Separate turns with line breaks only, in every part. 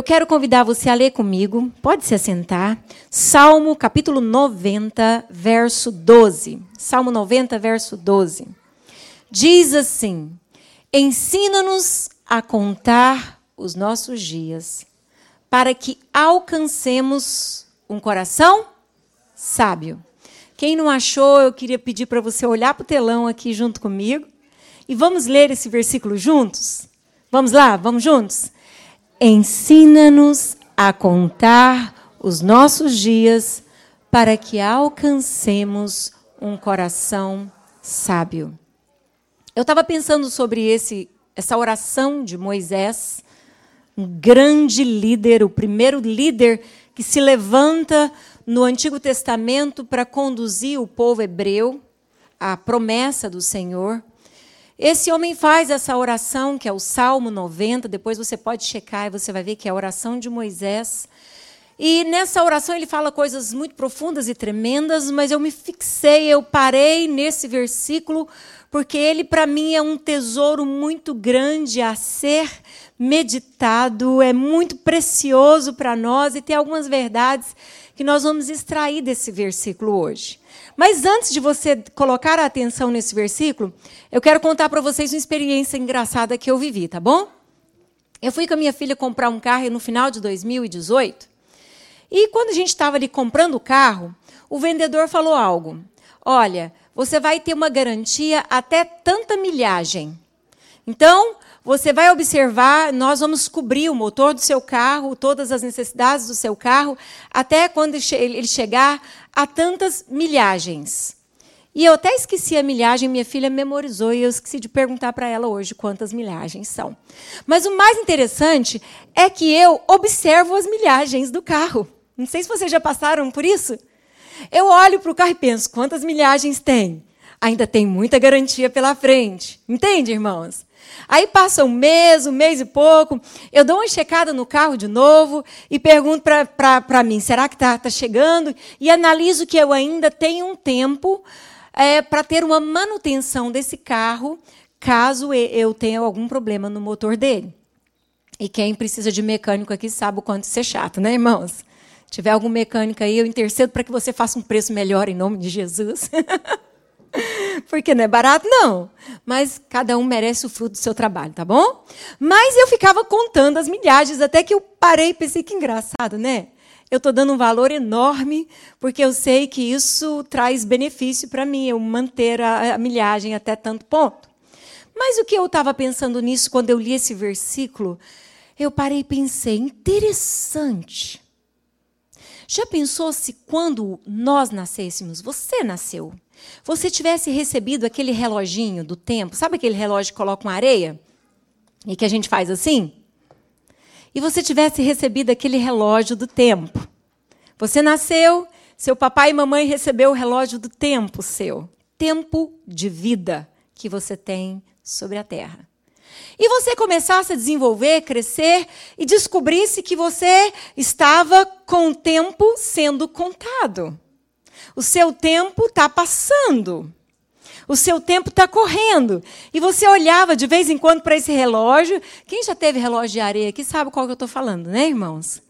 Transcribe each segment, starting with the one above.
Eu quero convidar você a ler comigo, pode se assentar. Salmo capítulo 90, verso 12. Salmo 90, verso 12. Diz assim: Ensina-nos a contar os nossos dias, para que alcancemos um coração sábio. Quem não achou, eu queria pedir para você olhar para o telão aqui junto comigo e vamos ler esse versículo juntos? Vamos lá, vamos juntos? Ensina-nos a contar os nossos dias para que alcancemos um coração sábio. Eu estava pensando sobre esse, essa oração de Moisés, um grande líder, o primeiro líder que se levanta no Antigo Testamento para conduzir o povo hebreu à promessa do Senhor. Esse homem faz essa oração, que é o Salmo 90, depois você pode checar e você vai ver que é a oração de Moisés. E nessa oração ele fala coisas muito profundas e tremendas, mas eu me fixei, eu parei nesse versículo, porque ele para mim é um tesouro muito grande a ser meditado, é muito precioso para nós e tem algumas verdades que nós vamos extrair desse versículo hoje. Mas antes de você colocar a atenção nesse versículo, eu quero contar para vocês uma experiência engraçada que eu vivi, tá bom? Eu fui com a minha filha comprar um carro no final de 2018. E quando a gente estava ali comprando o carro, o vendedor falou algo. Olha, você vai ter uma garantia até tanta milhagem. Então, você vai observar, nós vamos cobrir o motor do seu carro, todas as necessidades do seu carro, até quando ele chegar a tantas milhagens. E eu até esqueci a milhagem, minha filha memorizou e eu esqueci de perguntar para ela hoje quantas milhagens são. Mas o mais interessante é que eu observo as milhagens do carro. Não sei se vocês já passaram por isso. Eu olho para o carro e penso: quantas milhagens tem? Ainda tem muita garantia pela frente. Entende, irmãos? Aí passa um mês, um mês e pouco, eu dou uma checada no carro de novo e pergunto para mim: será que está tá chegando? E analiso que eu ainda tenho um tempo é, para ter uma manutenção desse carro, caso eu tenha algum problema no motor dele. E quem precisa de mecânico aqui sabe o quanto isso é chato, né, irmãos? Se tiver algum mecânico aí, eu intercedo para que você faça um preço melhor em nome de Jesus. Porque não é barato, não. Mas cada um merece o fruto do seu trabalho, tá bom? Mas eu ficava contando as milhagens, até que eu parei e pensei que engraçado, né? Eu estou dando um valor enorme, porque eu sei que isso traz benefício para mim, eu manter a, a milhagem até tanto ponto. Mas o que eu estava pensando nisso quando eu li esse versículo, eu parei e pensei, interessante. Já pensou se quando nós nascêssemos, você nasceu, você tivesse recebido aquele reloginho do tempo, sabe aquele relógio que coloca uma areia? E que a gente faz assim? E você tivesse recebido aquele relógio do tempo. Você nasceu, seu papai e mamãe recebeu o relógio do tempo seu. Tempo de vida que você tem sobre a terra. E você começasse a desenvolver, crescer e descobrisse que você estava com o tempo sendo contado. O seu tempo está passando. O seu tempo está correndo. E você olhava de vez em quando para esse relógio. Quem já teve relógio de areia aqui sabe qual que eu estou falando, né, irmãos?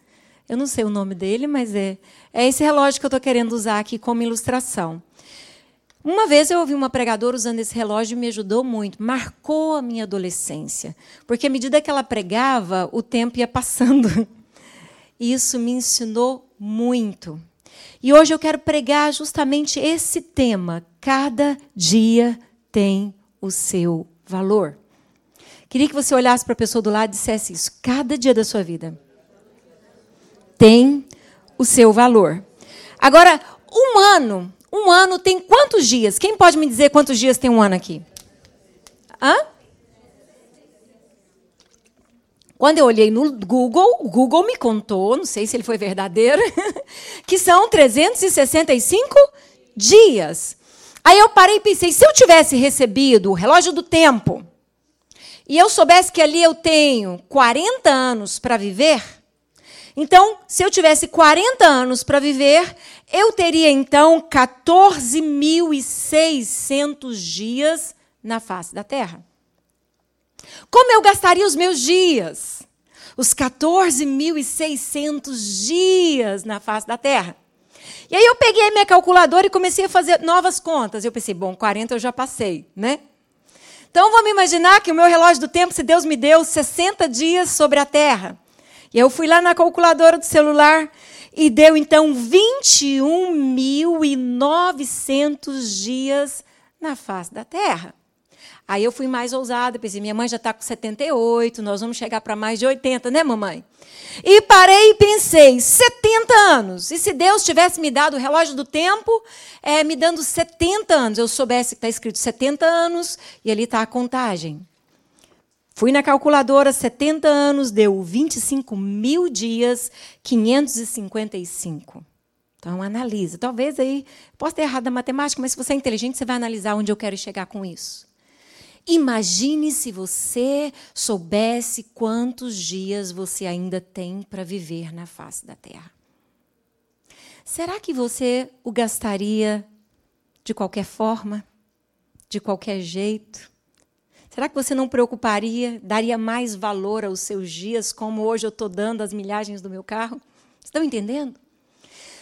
Eu não sei o nome dele, mas é, é esse relógio que eu estou querendo usar aqui como ilustração. Uma vez eu ouvi uma pregadora usando esse relógio e me ajudou muito, marcou a minha adolescência, porque à medida que ela pregava, o tempo ia passando. E isso me ensinou muito. E hoje eu quero pregar justamente esse tema. Cada dia tem o seu valor. Queria que você olhasse para a pessoa do lado e dissesse isso. Cada dia da sua vida tem o seu valor. Agora, um ano, um ano tem quantos dias? Quem pode me dizer quantos dias tem um ano aqui? Hã? Quando eu olhei no Google, o Google me contou, não sei se ele foi verdadeiro, que são 365 dias. Aí eu parei e pensei, se eu tivesse recebido o relógio do tempo e eu soubesse que ali eu tenho 40 anos para viver, então, se eu tivesse 40 anos para viver, eu teria então 14.600 dias na face da Terra. Como eu gastaria os meus dias? os 14.600 dias na face da Terra. E aí eu peguei minha calculadora e comecei a fazer novas contas. Eu pensei, bom, 40 eu já passei, né? Então vamos imaginar que o meu relógio do tempo, se Deus me deu 60 dias sobre a Terra. E eu fui lá na calculadora do celular e deu então 21.900 dias na face da Terra. Aí eu fui mais ousada, pensei, minha mãe já está com 78, nós vamos chegar para mais de 80, né, mamãe? E parei e pensei, 70 anos. E se Deus tivesse me dado o relógio do tempo, é, me dando 70 anos, eu soubesse que está escrito 70 anos e ali está a contagem. Fui na calculadora, 70 anos deu 25 mil dias, 555. Então, analisa. Talvez aí, posso ter errado a matemática, mas se você é inteligente, você vai analisar onde eu quero chegar com isso. Imagine se você soubesse quantos dias você ainda tem para viver na face da terra. Será que você o gastaria de qualquer forma? De qualquer jeito? Será que você não preocuparia, daria mais valor aos seus dias, como hoje eu estou dando as milhagens do meu carro? Estão entendendo?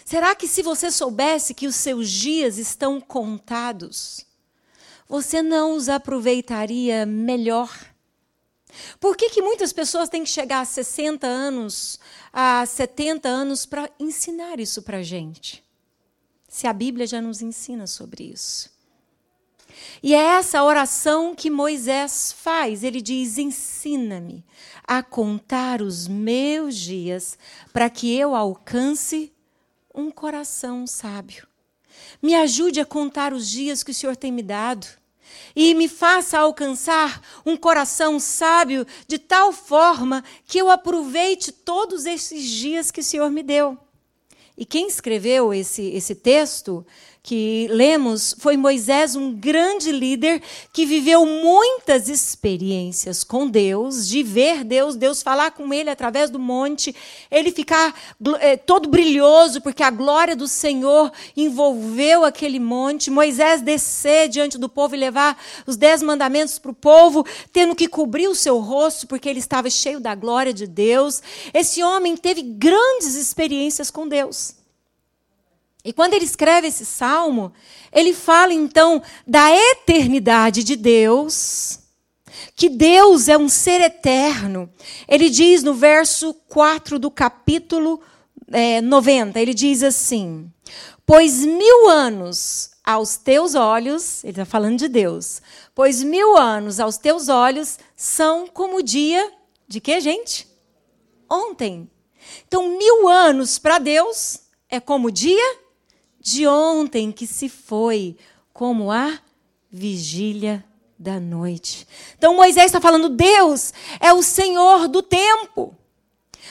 Será que se você soubesse que os seus dias estão contados, você não os aproveitaria melhor? Por que, que muitas pessoas têm que chegar a 60 anos, a 70 anos, para ensinar isso para a gente? Se a Bíblia já nos ensina sobre isso. E é essa oração que Moisés faz. Ele diz: Ensina-me a contar os meus dias, para que eu alcance um coração sábio. Me ajude a contar os dias que o Senhor tem me dado e me faça alcançar um coração sábio de tal forma que eu aproveite todos esses dias que o Senhor me deu. E quem escreveu esse, esse texto que lemos foi Moisés, um grande líder que viveu muitas experiências com Deus, de ver Deus, Deus falar com ele através do monte, ele ficar é, todo brilhoso, porque a glória do Senhor envolveu aquele monte. Moisés descer diante do povo e levar os dez mandamentos para o povo, tendo que cobrir o seu rosto, porque ele estava cheio da glória de Deus. Esse homem teve grandes experiências com Deus. E quando ele escreve esse salmo, ele fala então da eternidade de Deus, que Deus é um ser eterno. Ele diz no verso 4 do capítulo é, 90, ele diz assim: Pois mil anos aos teus olhos, ele está falando de Deus, pois mil anos aos teus olhos são como o dia de que, gente? Ontem. Então, mil anos para Deus é como o dia de ontem que se foi, como a vigília da noite. Então Moisés está falando: Deus é o Senhor do tempo,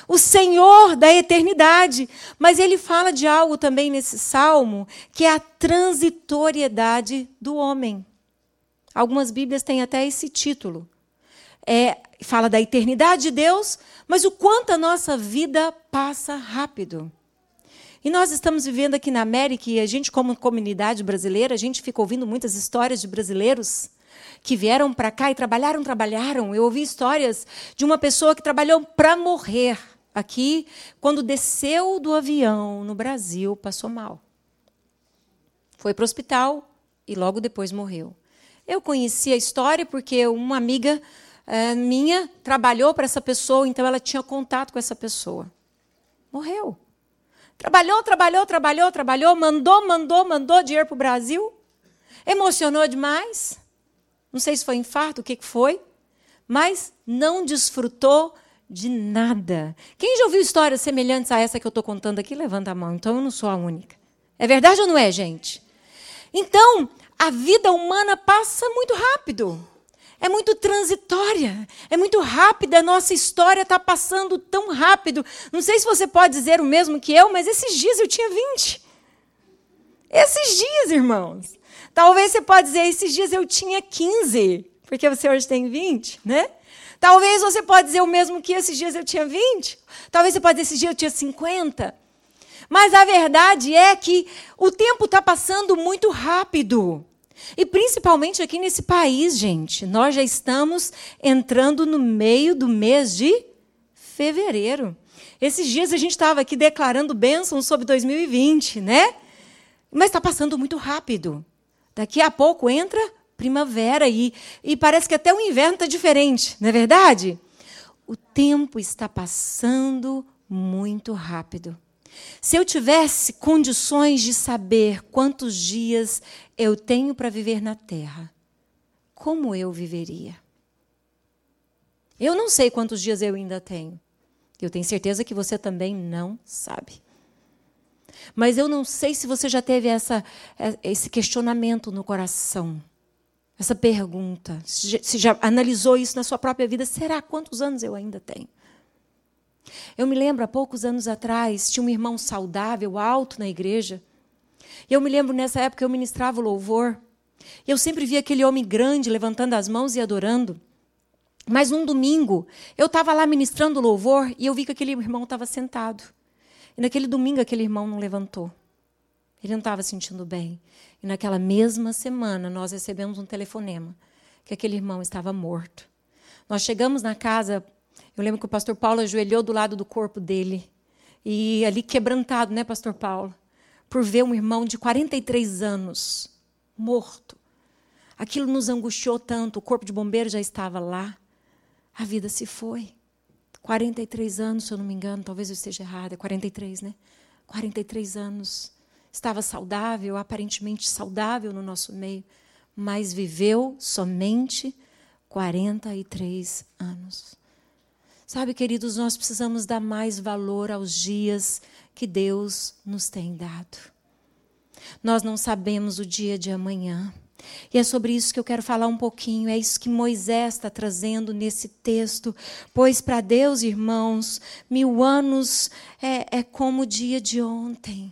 o Senhor da eternidade. Mas ele fala de algo também nesse salmo, que é a transitoriedade do homem. Algumas Bíblias têm até esse título. É, fala da eternidade de Deus, mas o quanto a nossa vida passa rápido. E nós estamos vivendo aqui na América e a gente, como comunidade brasileira, a gente fica ouvindo muitas histórias de brasileiros que vieram para cá e trabalharam, trabalharam. Eu ouvi histórias de uma pessoa que trabalhou para morrer aqui, quando desceu do avião no Brasil, passou mal. Foi para o hospital e logo depois morreu. Eu conheci a história porque uma amiga é, minha trabalhou para essa pessoa, então ela tinha contato com essa pessoa. Morreu. Trabalhou, trabalhou, trabalhou, trabalhou, mandou, mandou, mandou dinheiro para o Brasil. Emocionou demais. Não sei se foi infarto, o que foi. Mas não desfrutou de nada. Quem já ouviu histórias semelhantes a essa que eu estou contando aqui? Levanta a mão. Então eu não sou a única. É verdade ou não é, gente? Então, a vida humana passa muito rápido é muito transitória, é muito rápida, a nossa história está passando tão rápido. Não sei se você pode dizer o mesmo que eu, mas esses dias eu tinha 20. Esses dias, irmãos. Talvez você pode dizer, esses dias eu tinha 15, porque você hoje tem 20, né? Talvez você pode dizer o mesmo que esses dias eu tinha 20. Talvez você pode dizer, esses dias eu tinha 50. Mas a verdade é que o tempo está passando muito rápido. E principalmente aqui nesse país, gente, nós já estamos entrando no meio do mês de fevereiro. Esses dias a gente estava aqui declarando bênçãos sobre 2020, né? Mas está passando muito rápido. Daqui a pouco entra primavera e, e parece que até o inverno está diferente, não é verdade? O tempo está passando muito rápido. Se eu tivesse condições de saber quantos dias eu tenho para viver na terra, como eu viveria? Eu não sei quantos dias eu ainda tenho. Eu tenho certeza que você também não sabe. Mas eu não sei se você já teve essa, esse questionamento no coração, essa pergunta, se já analisou isso na sua própria vida: será quantos anos eu ainda tenho? Eu me lembro, há poucos anos atrás, tinha um irmão saudável, alto na igreja. E eu me lembro, nessa época, eu ministrava o louvor. E eu sempre via aquele homem grande levantando as mãos e adorando. Mas num domingo, eu estava lá ministrando louvor e eu vi que aquele irmão estava sentado. E naquele domingo, aquele irmão não levantou. Ele não estava sentindo bem. E naquela mesma semana, nós recebemos um telefonema que aquele irmão estava morto. Nós chegamos na casa, eu lembro que o pastor Paulo ajoelhou do lado do corpo dele. E ali quebrantado, né, pastor Paulo? Por ver um irmão de 43 anos morto. Aquilo nos angustiou tanto, o corpo de bombeiro já estava lá. A vida se foi. 43 anos, se eu não me engano, talvez eu esteja errada, é 43, né? 43 anos. Estava saudável, aparentemente saudável no nosso meio, mas viveu somente 43 anos. Sabe, queridos, nós precisamos dar mais valor aos dias que Deus nos tem dado. Nós não sabemos o dia de amanhã. E é sobre isso que eu quero falar um pouquinho. É isso que Moisés está trazendo nesse texto. Pois para Deus, irmãos, mil anos é, é como o dia de ontem.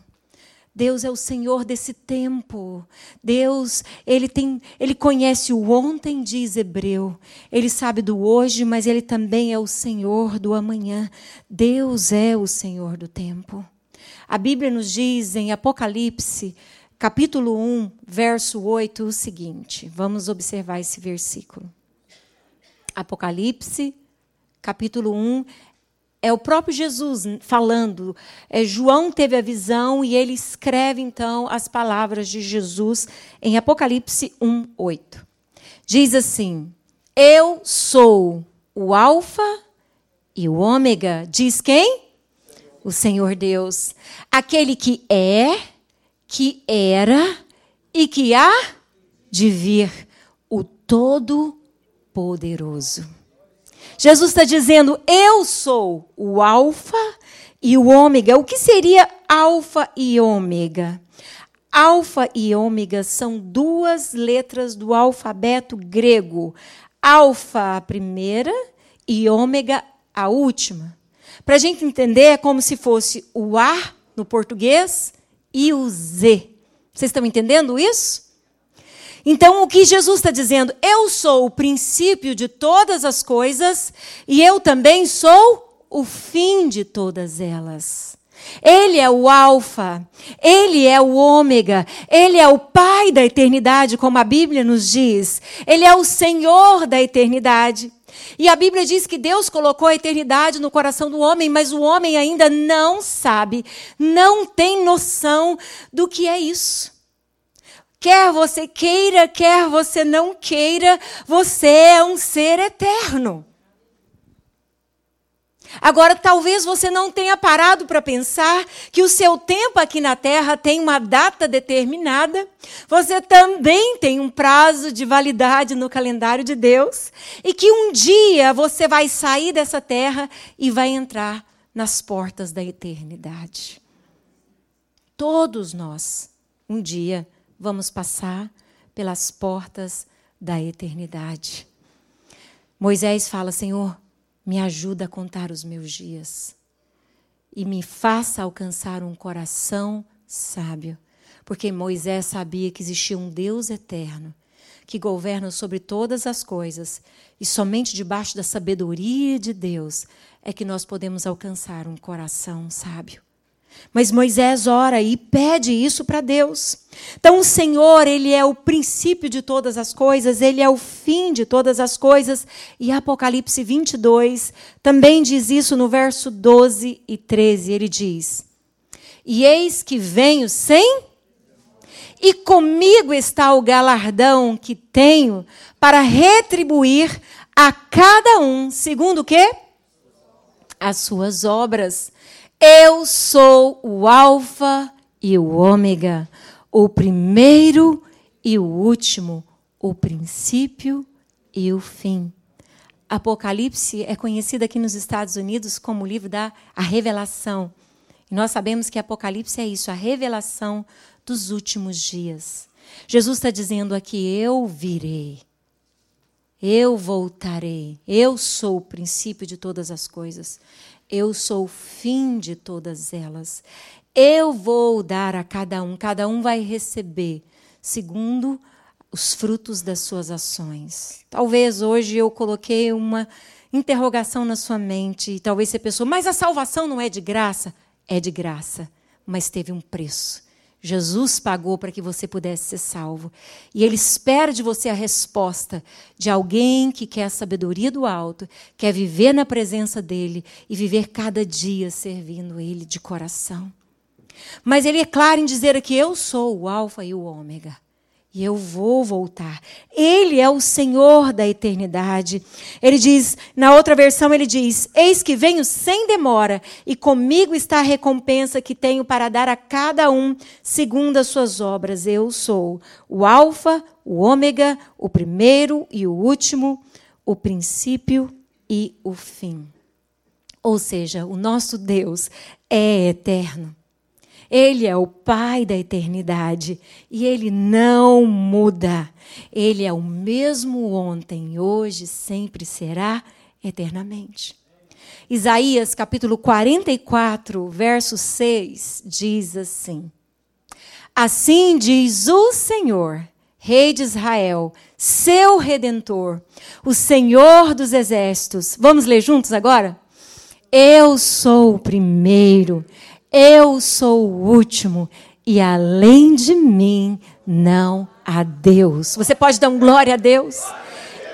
Deus é o Senhor desse tempo. Deus, ele tem, ele conhece o ontem, diz Hebreu. Ele sabe do hoje, mas ele também é o Senhor do amanhã. Deus é o Senhor do tempo. A Bíblia nos diz em Apocalipse capítulo 1, verso 8, o seguinte. Vamos observar esse versículo. Apocalipse, capítulo 1, é o próprio Jesus falando. É, João teve a visão e ele escreve então as palavras de Jesus em Apocalipse 1, 8. Diz assim: Eu sou o Alfa e o Ômega. Diz quem? O Senhor Deus. Aquele que é que era e que há de vir, o Todo-Poderoso. Jesus está dizendo: Eu sou o Alfa e o Ômega. O que seria Alfa e Ômega? Alfa e Ômega são duas letras do alfabeto grego. Alfa, a primeira, e Ômega, a última. Para a gente entender, é como se fosse o A no português e o Z. Vocês estão entendendo isso? Então, o que Jesus está dizendo? Eu sou o princípio de todas as coisas e eu também sou o fim de todas elas. Ele é o Alfa, ele é o Ômega, ele é o Pai da eternidade, como a Bíblia nos diz. Ele é o Senhor da eternidade. E a Bíblia diz que Deus colocou a eternidade no coração do homem, mas o homem ainda não sabe, não tem noção do que é isso. Quer você queira, quer você não queira, você é um ser eterno. Agora, talvez você não tenha parado para pensar que o seu tempo aqui na Terra tem uma data determinada, você também tem um prazo de validade no calendário de Deus, e que um dia você vai sair dessa terra e vai entrar nas portas da eternidade. Todos nós, um dia, vamos passar pelas portas da eternidade. Moisés fala: Senhor, me ajuda a contar os meus dias e me faça alcançar um coração sábio. Porque Moisés sabia que existia um Deus eterno que governa sobre todas as coisas e somente debaixo da sabedoria de Deus é que nós podemos alcançar um coração sábio. Mas Moisés ora e pede isso para Deus. Então, o Senhor, Ele é o princípio de todas as coisas, Ele é o fim de todas as coisas. E Apocalipse 22 também diz isso no verso 12 e 13. Ele diz: E eis que venho sem, e comigo está o galardão que tenho para retribuir a cada um, segundo o quê? As suas obras. Eu sou o Alfa e o Ômega, o primeiro e o último, o princípio e o fim. Apocalipse é conhecido aqui nos Estados Unidos como o livro da a revelação. E nós sabemos que Apocalipse é isso, a revelação dos últimos dias. Jesus está dizendo aqui: Eu virei, eu voltarei, eu sou o princípio de todas as coisas. Eu sou o fim de todas elas. Eu vou dar a cada um, cada um vai receber segundo os frutos das suas ações. Talvez hoje eu coloquei uma interrogação na sua mente, e talvez você pensou, mas a salvação não é de graça? É de graça, mas teve um preço. Jesus pagou para que você pudesse ser salvo. E Ele espera de você a resposta de alguém que quer a sabedoria do alto, quer viver na presença dEle e viver cada dia servindo Ele de coração. Mas Ele é claro em dizer que eu sou o Alfa e o Ômega e eu vou voltar. Ele é o Senhor da eternidade. Ele diz, na outra versão, ele diz: Eis que venho sem demora, e comigo está a recompensa que tenho para dar a cada um segundo as suas obras. Eu sou o Alfa, o Ômega, o primeiro e o último, o princípio e o fim. Ou seja, o nosso Deus é eterno. Ele é o Pai da eternidade e ele não muda. Ele é o mesmo ontem, hoje, sempre será, eternamente. Isaías capítulo 44, verso 6 diz assim: Assim diz o Senhor, Rei de Israel, seu redentor, o Senhor dos exércitos. Vamos ler juntos agora? Eu sou o primeiro eu sou o último e além de mim não há Deus. Você pode dar um glória a Deus?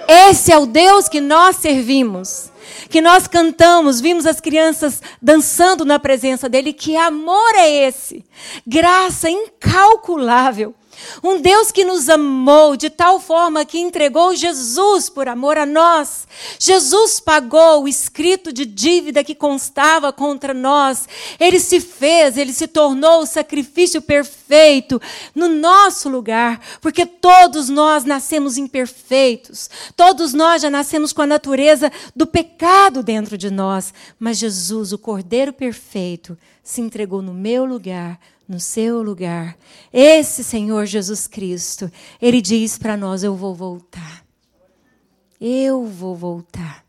Esse é o Deus que nós servimos. Que nós cantamos, vimos as crianças dançando na presença dele. Que amor é esse? Graça incalculável. Um Deus que nos amou de tal forma que entregou Jesus por amor a nós. Jesus pagou o escrito de dívida que constava contra nós. Ele se fez, ele se tornou o sacrifício perfeito no nosso lugar, porque todos nós nascemos imperfeitos. Todos nós já nascemos com a natureza do pecado dentro de nós. Mas Jesus, o Cordeiro perfeito, se entregou no meu lugar no seu lugar. Esse Senhor Jesus Cristo, ele diz para nós: Eu vou voltar. Eu vou voltar.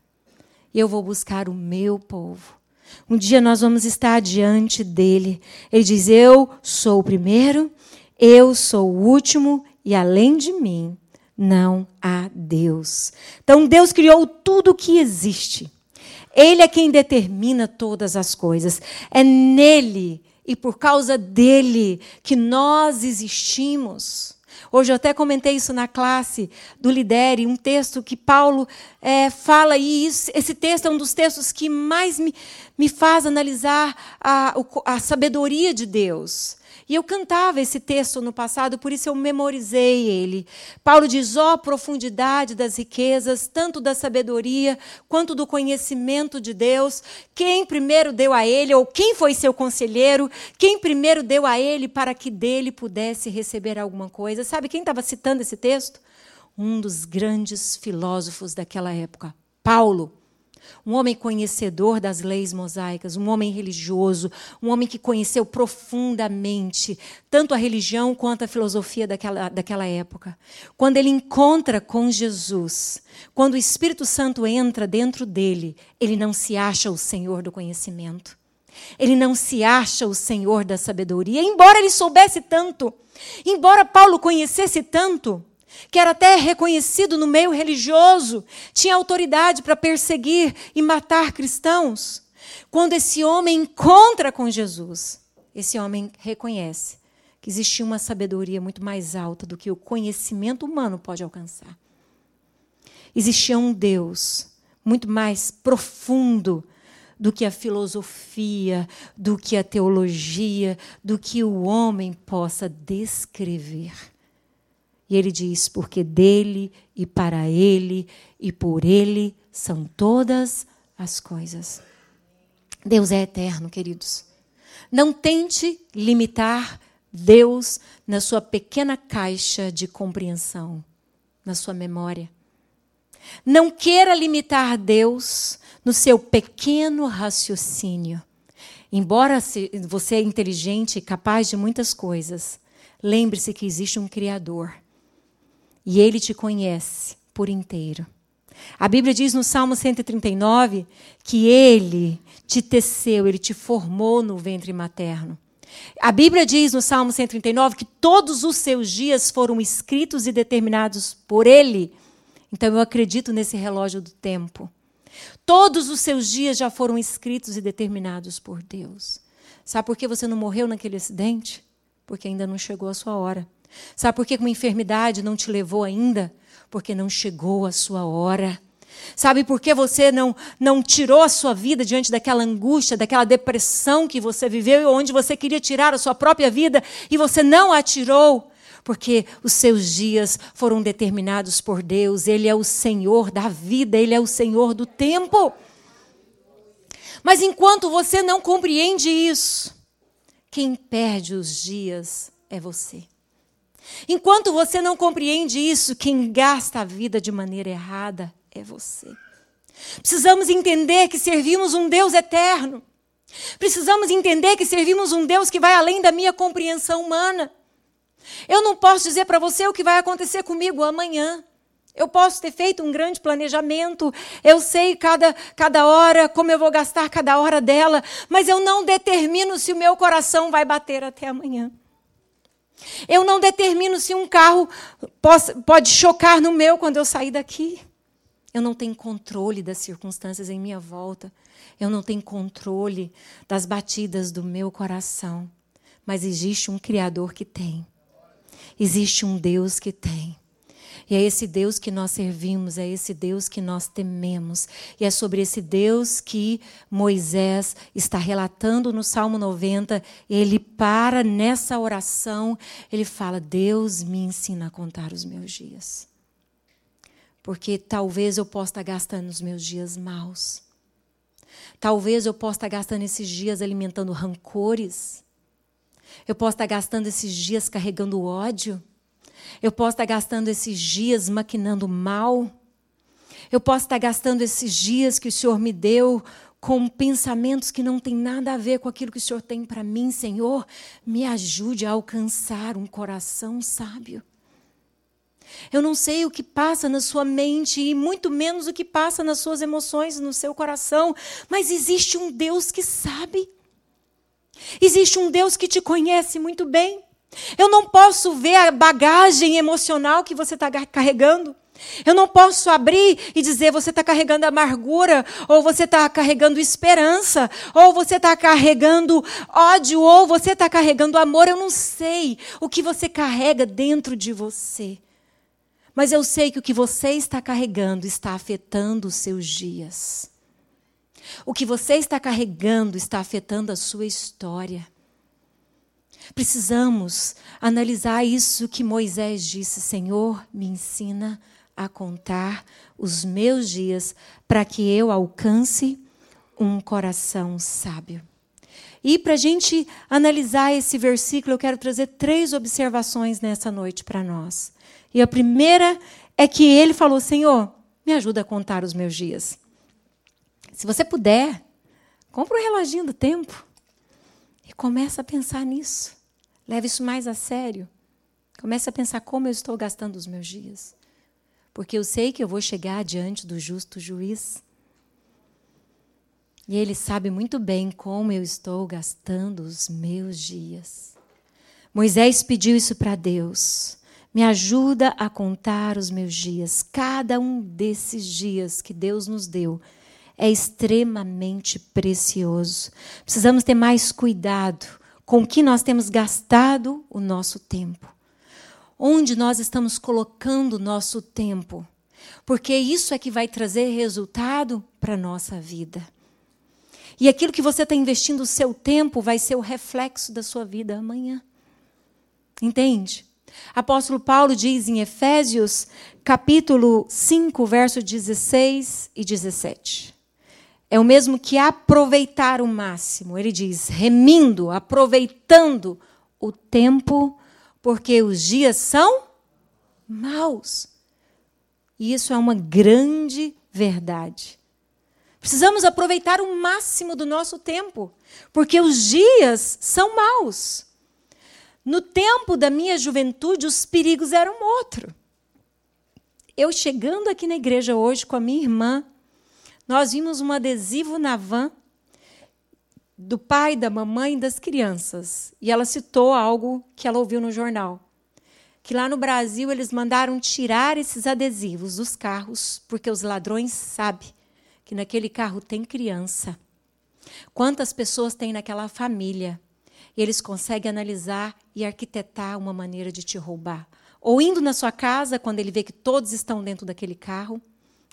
Eu vou buscar o meu povo. Um dia nós vamos estar diante dele. Ele diz: Eu sou o primeiro, eu sou o último, e além de mim não há Deus. Então Deus criou tudo o que existe. Ele é quem determina todas as coisas. É nele e por causa dele que nós existimos. Hoje eu até comentei isso na classe do Lidere, um texto que Paulo é, fala, e isso, esse texto é um dos textos que mais me, me faz analisar a, a sabedoria de Deus. E eu cantava esse texto no passado, por isso eu memorizei ele. Paulo diz: ó, oh, profundidade das riquezas, tanto da sabedoria quanto do conhecimento de Deus. Quem primeiro deu a ele, ou quem foi seu conselheiro, quem primeiro deu a ele para que dele pudesse receber alguma coisa. Sabe quem estava citando esse texto? Um dos grandes filósofos daquela época, Paulo um homem conhecedor das leis mosaicas, um homem religioso, um homem que conheceu profundamente tanto a religião quanto a filosofia daquela, daquela época. Quando ele encontra com Jesus, quando o Espírito Santo entra dentro dele, ele não se acha o Senhor do conhecimento. Ele não se acha o Senhor da sabedoria, embora ele soubesse tanto, embora Paulo conhecesse tanto que era até reconhecido no meio religioso, tinha autoridade para perseguir e matar cristãos. Quando esse homem encontra com Jesus, esse homem reconhece que existia uma sabedoria muito mais alta do que o conhecimento humano pode alcançar. Existia um Deus muito mais profundo do que a filosofia, do que a teologia, do que o homem possa descrever. E ele diz: porque dele e para ele e por ele são todas as coisas. Deus é eterno, queridos. Não tente limitar Deus na sua pequena caixa de compreensão, na sua memória. Não queira limitar Deus no seu pequeno raciocínio. Embora você é inteligente e capaz de muitas coisas, lembre-se que existe um Criador e ele te conhece por inteiro. A Bíblia diz no Salmo 139 que ele te teceu, ele te formou no ventre materno. A Bíblia diz no Salmo 139 que todos os seus dias foram escritos e determinados por ele. Então eu acredito nesse relógio do tempo. Todos os seus dias já foram escritos e determinados por Deus. Sabe por que você não morreu naquele acidente? Porque ainda não chegou a sua hora. Sabe por que uma enfermidade não te levou ainda? Porque não chegou a sua hora. Sabe por que você não, não tirou a sua vida diante daquela angústia, daquela depressão que você viveu, onde você queria tirar a sua própria vida e você não a tirou? Porque os seus dias foram determinados por Deus, Ele é o Senhor da vida, Ele é o Senhor do tempo. Mas enquanto você não compreende isso, quem perde os dias é você. Enquanto você não compreende isso, quem gasta a vida de maneira errada é você. Precisamos entender que servimos um Deus eterno. Precisamos entender que servimos um Deus que vai além da minha compreensão humana. Eu não posso dizer para você o que vai acontecer comigo amanhã. Eu posso ter feito um grande planejamento, eu sei cada, cada hora, como eu vou gastar cada hora dela, mas eu não determino se o meu coração vai bater até amanhã. Eu não determino se um carro pode, chocar no meu quando eu sair daqui. Eu não tenho controle das circunstâncias em minha volta. Eu não tenho controle das batidas do meu coração. Mas existe um Criador que tem. Existe um Deus que tem. E é esse Deus que nós servimos, é esse Deus que nós tememos. E é sobre esse Deus que Moisés está relatando no Salmo 90. Ele para nessa oração, ele fala: Deus me ensina a contar os meus dias porque talvez eu possa estar gastando os meus dias maus. Talvez eu possa estar gastando esses dias alimentando rancores. Eu posso estar gastando esses dias carregando ódio. Eu posso estar gastando esses dias maquinando mal. Eu posso estar gastando esses dias que o Senhor me deu com pensamentos que não têm nada a ver com aquilo que o Senhor tem para mim, Senhor. Me ajude a alcançar um coração sábio. Eu não sei o que passa na sua mente e muito menos o que passa nas suas emoções, no seu coração, mas existe um Deus que sabe. Existe um Deus que te conhece muito bem. Eu não posso ver a bagagem emocional que você está carregando. Eu não posso abrir e dizer você está carregando amargura, ou você está carregando esperança, ou você está carregando ódio, ou você está carregando amor. Eu não sei o que você carrega dentro de você. Mas eu sei que o que você está carregando está afetando os seus dias. O que você está carregando está afetando a sua história. Precisamos analisar isso que Moisés disse: Senhor, me ensina a contar os meus dias para que eu alcance um coração sábio. E para a gente analisar esse versículo, eu quero trazer três observações nessa noite para nós. E a primeira é que ele falou: Senhor, me ajuda a contar os meus dias. Se você puder, compra um reloginho do tempo e começa a pensar nisso. Leve isso mais a sério. Comece a pensar como eu estou gastando os meus dias. Porque eu sei que eu vou chegar diante do justo juiz. E ele sabe muito bem como eu estou gastando os meus dias. Moisés pediu isso para Deus. Me ajuda a contar os meus dias. Cada um desses dias que Deus nos deu é extremamente precioso. Precisamos ter mais cuidado com que nós temos gastado o nosso tempo. Onde nós estamos colocando o nosso tempo. Porque isso é que vai trazer resultado para a nossa vida. E aquilo que você está investindo o seu tempo vai ser o reflexo da sua vida amanhã. Entende? Apóstolo Paulo diz em Efésios, capítulo 5, verso 16 e 17. É o mesmo que aproveitar o máximo. Ele diz, remindo, aproveitando o tempo, porque os dias são maus. E isso é uma grande verdade. Precisamos aproveitar o máximo do nosso tempo, porque os dias são maus. No tempo da minha juventude, os perigos eram outro. Eu chegando aqui na igreja hoje com a minha irmã, nós vimos um adesivo na van do pai, da mamãe e das crianças. E ela citou algo que ela ouviu no jornal. Que lá no Brasil eles mandaram tirar esses adesivos dos carros, porque os ladrões sabem que naquele carro tem criança. Quantas pessoas tem naquela família? E eles conseguem analisar e arquitetar uma maneira de te roubar. Ou indo na sua casa, quando ele vê que todos estão dentro daquele carro.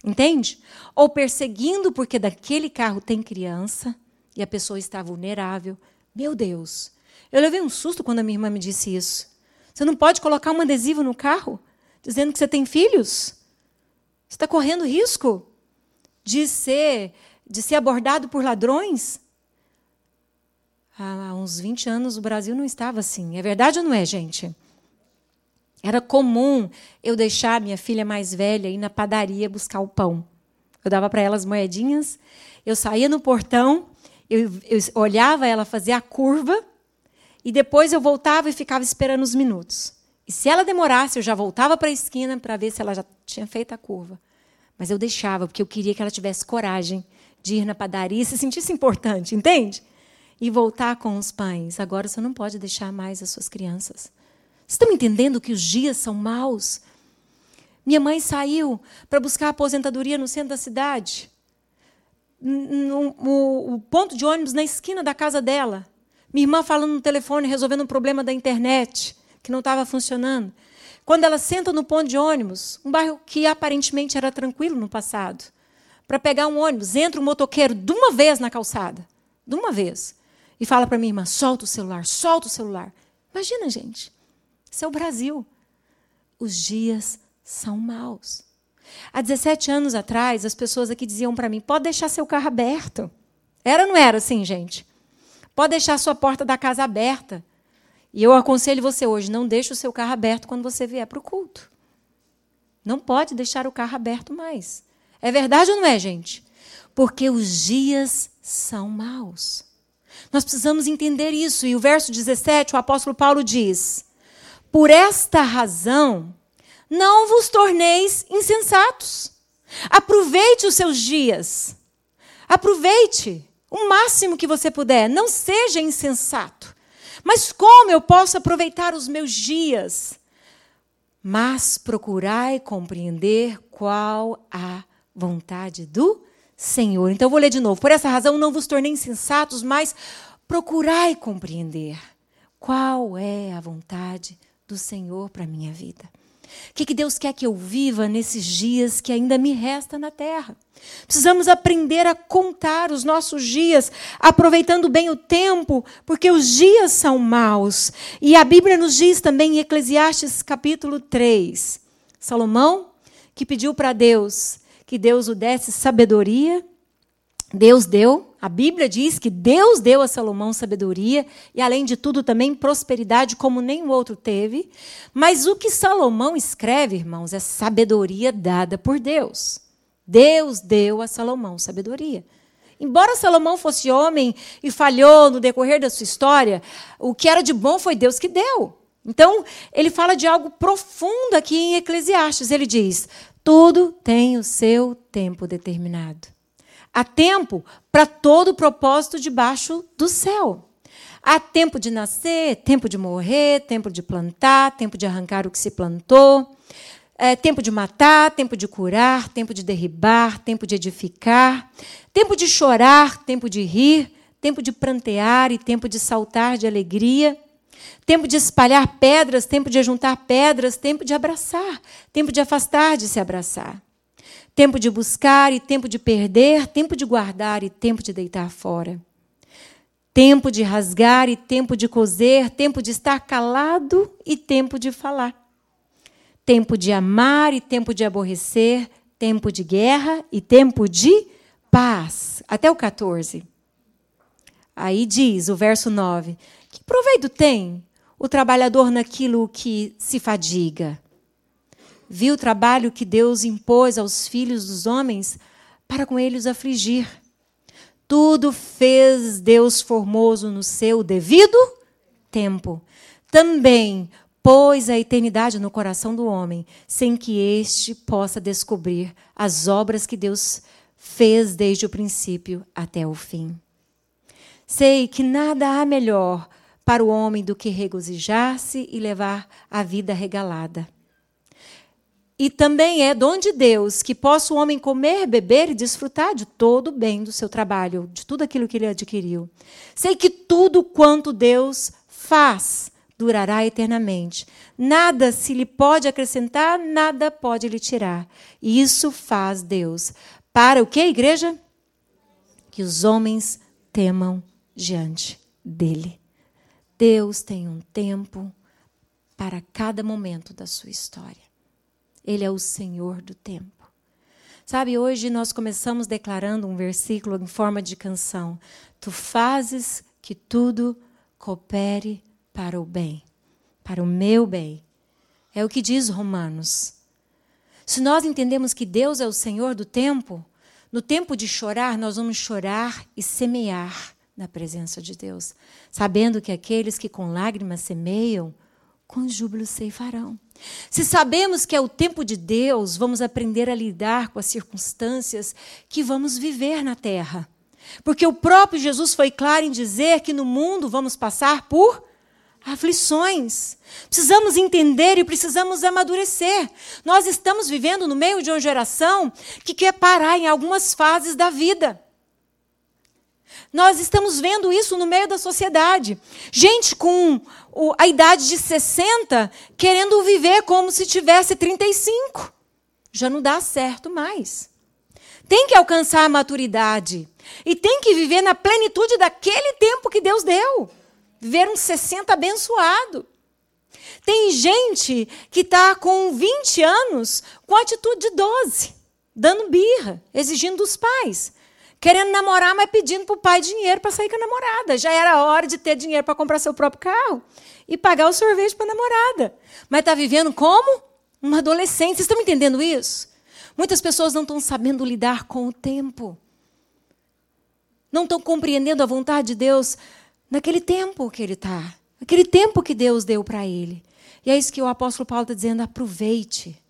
Entende? Ou perseguindo porque daquele carro tem criança e a pessoa está vulnerável. Meu Deus. Eu levei um susto quando a minha irmã me disse isso. Você não pode colocar um adesivo no carro dizendo que você tem filhos? Você está correndo risco de ser, de ser abordado por ladrões? há uns 20 anos o Brasil não estava assim. É verdade ou não é, gente? Era comum eu deixar minha filha mais velha ir na padaria buscar o pão. Eu dava para ela as moedinhas, eu saía no portão, eu, eu olhava ela fazer a curva e depois eu voltava e ficava esperando os minutos. E se ela demorasse, eu já voltava para a esquina para ver se ela já tinha feito a curva. Mas eu deixava, porque eu queria que ela tivesse coragem de ir na padaria e se sentisse importante, entende? e voltar com os pais. Agora você não pode deixar mais as suas crianças. Estão entendendo que os dias são maus? Minha mãe saiu para buscar aposentadoria no centro da cidade. O ponto de ônibus na esquina da casa dela. Minha irmã falando no telefone, resolvendo um problema da internet que não estava funcionando. Quando ela senta no ponto de ônibus, um bairro que aparentemente era tranquilo no passado, para pegar um ônibus, entra um motoqueiro de uma vez na calçada. De uma vez e fala para minha irmã: solta o celular, solta o celular. Imagina, gente. Isso é o Brasil. Os dias são maus. Há 17 anos atrás, as pessoas aqui diziam para mim: pode deixar seu carro aberto. Era ou não era assim, gente? Pode deixar sua porta da casa aberta. E eu aconselho você hoje: não deixe o seu carro aberto quando você vier para o culto. Não pode deixar o carro aberto mais. É verdade ou não é, gente? Porque os dias são maus. Nós precisamos entender isso. E o verso 17, o apóstolo Paulo diz: Por esta razão, não vos torneis insensatos. Aproveite os seus dias. Aproveite o máximo que você puder. Não seja insensato. Mas como eu posso aproveitar os meus dias? Mas procurai compreender qual a vontade do Senhor. Então vou ler de novo. Por essa razão não vos tornei insensatos, mas procurai compreender qual é a vontade do Senhor para a minha vida. O que, que Deus quer que eu viva nesses dias que ainda me resta na terra? Precisamos aprender a contar os nossos dias, aproveitando bem o tempo, porque os dias são maus. E a Bíblia nos diz também em Eclesiastes capítulo 3, Salomão, que pediu para Deus que Deus o desse sabedoria. Deus deu, a Bíblia diz que Deus deu a Salomão sabedoria e, além de tudo, também prosperidade, como nenhum outro teve. Mas o que Salomão escreve, irmãos, é sabedoria dada por Deus. Deus deu a Salomão sabedoria. Embora Salomão fosse homem e falhou no decorrer da sua história, o que era de bom foi Deus que deu. Então, ele fala de algo profundo aqui em Eclesiastes. Ele diz: tudo tem o seu tempo determinado. Há tempo para todo o propósito debaixo do céu. Há tempo de nascer, tempo de morrer, tempo de plantar, tempo de arrancar o que se plantou, é, tempo de matar, tempo de curar, tempo de derribar, tempo de edificar, tempo de chorar, tempo de rir, tempo de prantear e tempo de saltar de alegria, tempo de espalhar pedras, tempo de ajuntar pedras, tempo de abraçar, tempo de afastar de se abraçar, tempo de buscar e tempo de perder, tempo de guardar e tempo de deitar fora. Tempo de rasgar e tempo de coser, tempo de estar calado e tempo de falar. Tempo de amar e tempo de aborrecer, tempo de guerra e tempo de paz. Até o 14. Aí diz o verso 9: Que proveito tem o trabalhador naquilo que se fadiga? Viu o trabalho que Deus impôs aos filhos dos homens para com eles afligir. Tudo fez Deus formoso no seu devido tempo. Também pôs a eternidade no coração do homem, sem que este possa descobrir as obras que Deus fez desde o princípio até o fim. Sei que nada há melhor para o homem do que regozijar-se e levar a vida regalada. E também é dom de Deus que possa o homem comer, beber e desfrutar de todo o bem do seu trabalho, de tudo aquilo que ele adquiriu. Sei que tudo quanto Deus faz durará eternamente. Nada se lhe pode acrescentar, nada pode lhe tirar. E isso faz Deus. Para o que, igreja? Que os homens temam diante dele. Deus tem um tempo para cada momento da sua história. Ele é o Senhor do tempo. Sabe, hoje nós começamos declarando um versículo em forma de canção. Tu fazes que tudo coopere para o bem, para o meu bem. É o que diz Romanos. Se nós entendemos que Deus é o Senhor do tempo, no tempo de chorar, nós vamos chorar e semear na presença de Deus, sabendo que aqueles que com lágrimas semeiam, com júbilo ceifarão. Se sabemos que é o tempo de Deus, vamos aprender a lidar com as circunstâncias que vamos viver na terra. Porque o próprio Jesus foi claro em dizer que no mundo vamos passar por aflições. Precisamos entender e precisamos amadurecer. Nós estamos vivendo no meio de uma geração que quer parar em algumas fases da vida. Nós estamos vendo isso no meio da sociedade. Gente com a idade de 60 querendo viver como se tivesse 35. Já não dá certo mais. Tem que alcançar a maturidade. E tem que viver na plenitude daquele tempo que Deus deu. Viver um 60 abençoado. Tem gente que está com 20 anos com atitude de 12, dando birra, exigindo dos pais querendo namorar, mas pedindo para o pai dinheiro para sair com a namorada. Já era hora de ter dinheiro para comprar seu próprio carro e pagar o sorvete para a namorada. Mas está vivendo como? Uma adolescente. Vocês estão entendendo isso? Muitas pessoas não estão sabendo lidar com o tempo. Não estão compreendendo a vontade de Deus naquele tempo que ele está. Aquele tempo que Deus deu para ele. E é isso que o apóstolo Paulo está dizendo: aproveite.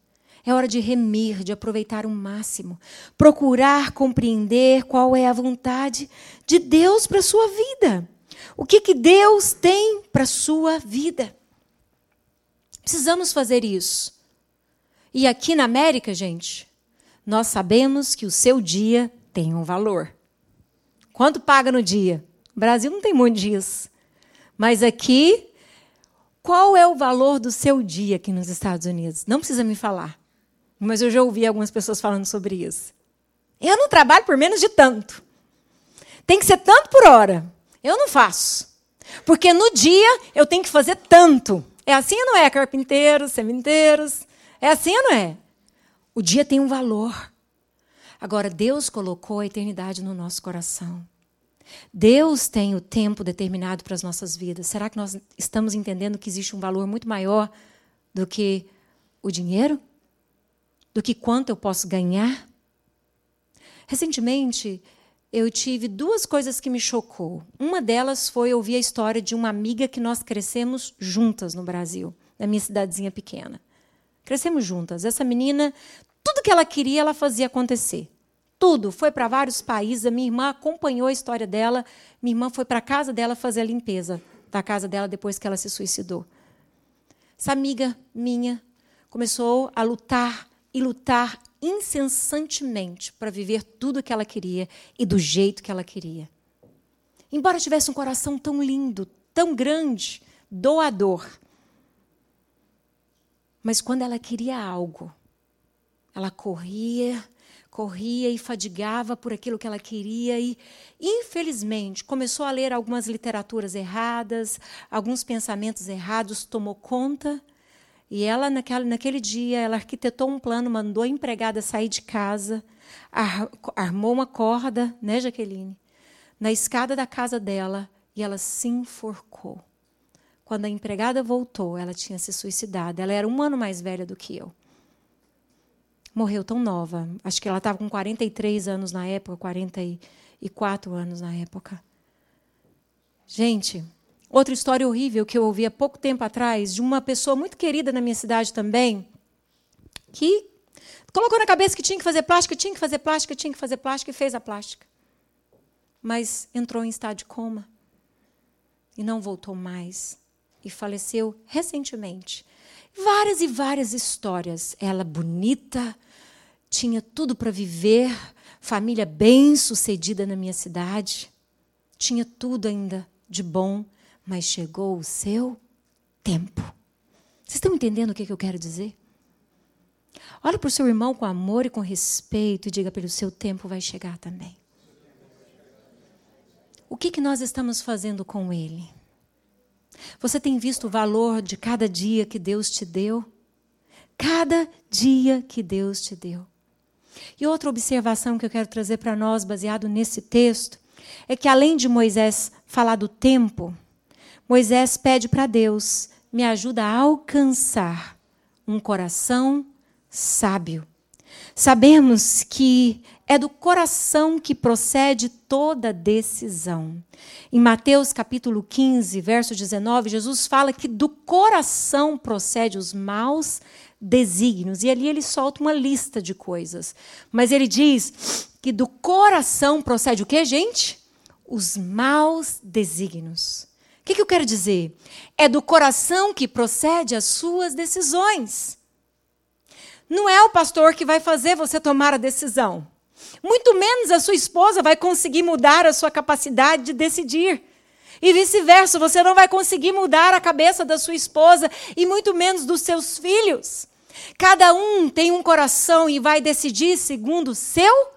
É hora de remir, de aproveitar o máximo, procurar compreender qual é a vontade de Deus para a sua vida. O que, que Deus tem para a sua vida? Precisamos fazer isso. E aqui na América, gente, nós sabemos que o seu dia tem um valor. Quanto paga no dia? O Brasil não tem muito disso. Mas aqui, qual é o valor do seu dia aqui nos Estados Unidos? Não precisa me falar. Mas eu já ouvi algumas pessoas falando sobre isso. Eu não trabalho por menos de tanto. Tem que ser tanto por hora. Eu não faço. Porque no dia eu tenho que fazer tanto. É assim ou não é, carpinteiros, cemiteiros? É assim ou não é? O dia tem um valor. Agora, Deus colocou a eternidade no nosso coração. Deus tem o tempo determinado para as nossas vidas. Será que nós estamos entendendo que existe um valor muito maior do que o dinheiro? Do que quanto eu posso ganhar? Recentemente, eu tive duas coisas que me chocou. Uma delas foi ouvir a história de uma amiga que nós crescemos juntas no Brasil, na minha cidadezinha pequena. Crescemos juntas. Essa menina, tudo que ela queria, ela fazia acontecer. Tudo. Foi para vários países. A minha irmã acompanhou a história dela. Minha irmã foi para a casa dela fazer a limpeza da casa dela depois que ela se suicidou. Essa amiga minha começou a lutar e lutar incessantemente para viver tudo o que ela queria e do jeito que ela queria. embora tivesse um coração tão lindo, tão grande, doador. Mas quando ela queria algo, ela corria, corria e fadigava por aquilo que ela queria e, infelizmente, começou a ler algumas literaturas erradas, alguns pensamentos errados, tomou conta. E ela, naquela, naquele dia, ela arquitetou um plano, mandou a empregada sair de casa, ar, armou uma corda, né, Jaqueline? Na escada da casa dela e ela se enforcou. Quando a empregada voltou, ela tinha se suicidado. Ela era um ano mais velha do que eu morreu tão nova. Acho que ela estava com 43 anos na época, 44 anos na época. Gente, outra história horrível que eu ouvi há pouco tempo atrás, de uma pessoa muito querida na minha cidade também, que colocou na cabeça que tinha que fazer plástica, tinha que fazer plástica, tinha que fazer plástica e fez a plástica. Mas entrou em estado de coma e não voltou mais. E faleceu recentemente. Várias e várias histórias. Ela bonita, tinha tudo para viver, família bem-sucedida na minha cidade. Tinha tudo ainda de bom, mas chegou o seu tempo. Vocês estão entendendo o que eu quero dizer? Olha para o seu irmão com amor e com respeito e diga para ele: o seu tempo vai chegar também. O que, que nós estamos fazendo com ele? Você tem visto o valor de cada dia que Deus te deu? Cada dia que Deus te deu. E outra observação que eu quero trazer para nós, baseado nesse texto, é que além de Moisés falar do tempo, Moisés pede para Deus: me ajuda a alcançar um coração sábio. Sabemos que é do coração que procede toda decisão. Em Mateus capítulo 15, verso 19, Jesus fala que do coração procede os maus desígnios. E ali ele solta uma lista de coisas. Mas ele diz que do coração procede o que, gente? Os maus desígnios. O que, que eu quero dizer? É do coração que procede as suas decisões. Não é o pastor que vai fazer você tomar a decisão. Muito menos a sua esposa vai conseguir mudar a sua capacidade de decidir. E vice-versa, você não vai conseguir mudar a cabeça da sua esposa e muito menos dos seus filhos. Cada um tem um coração e vai decidir segundo o seu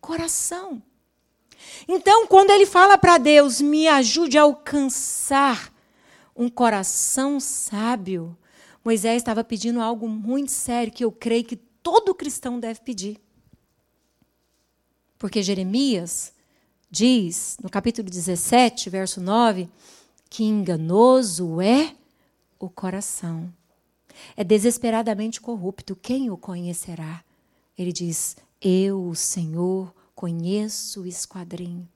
coração. Então, quando ele fala para Deus, me ajude a alcançar um coração sábio, Moisés estava pedindo algo muito sério que eu creio que todo cristão deve pedir. Porque Jeremias diz, no capítulo 17, verso 9, que enganoso é o coração. É desesperadamente corrupto. Quem o conhecerá? Ele diz: Eu, o Senhor, conheço o esquadrinho.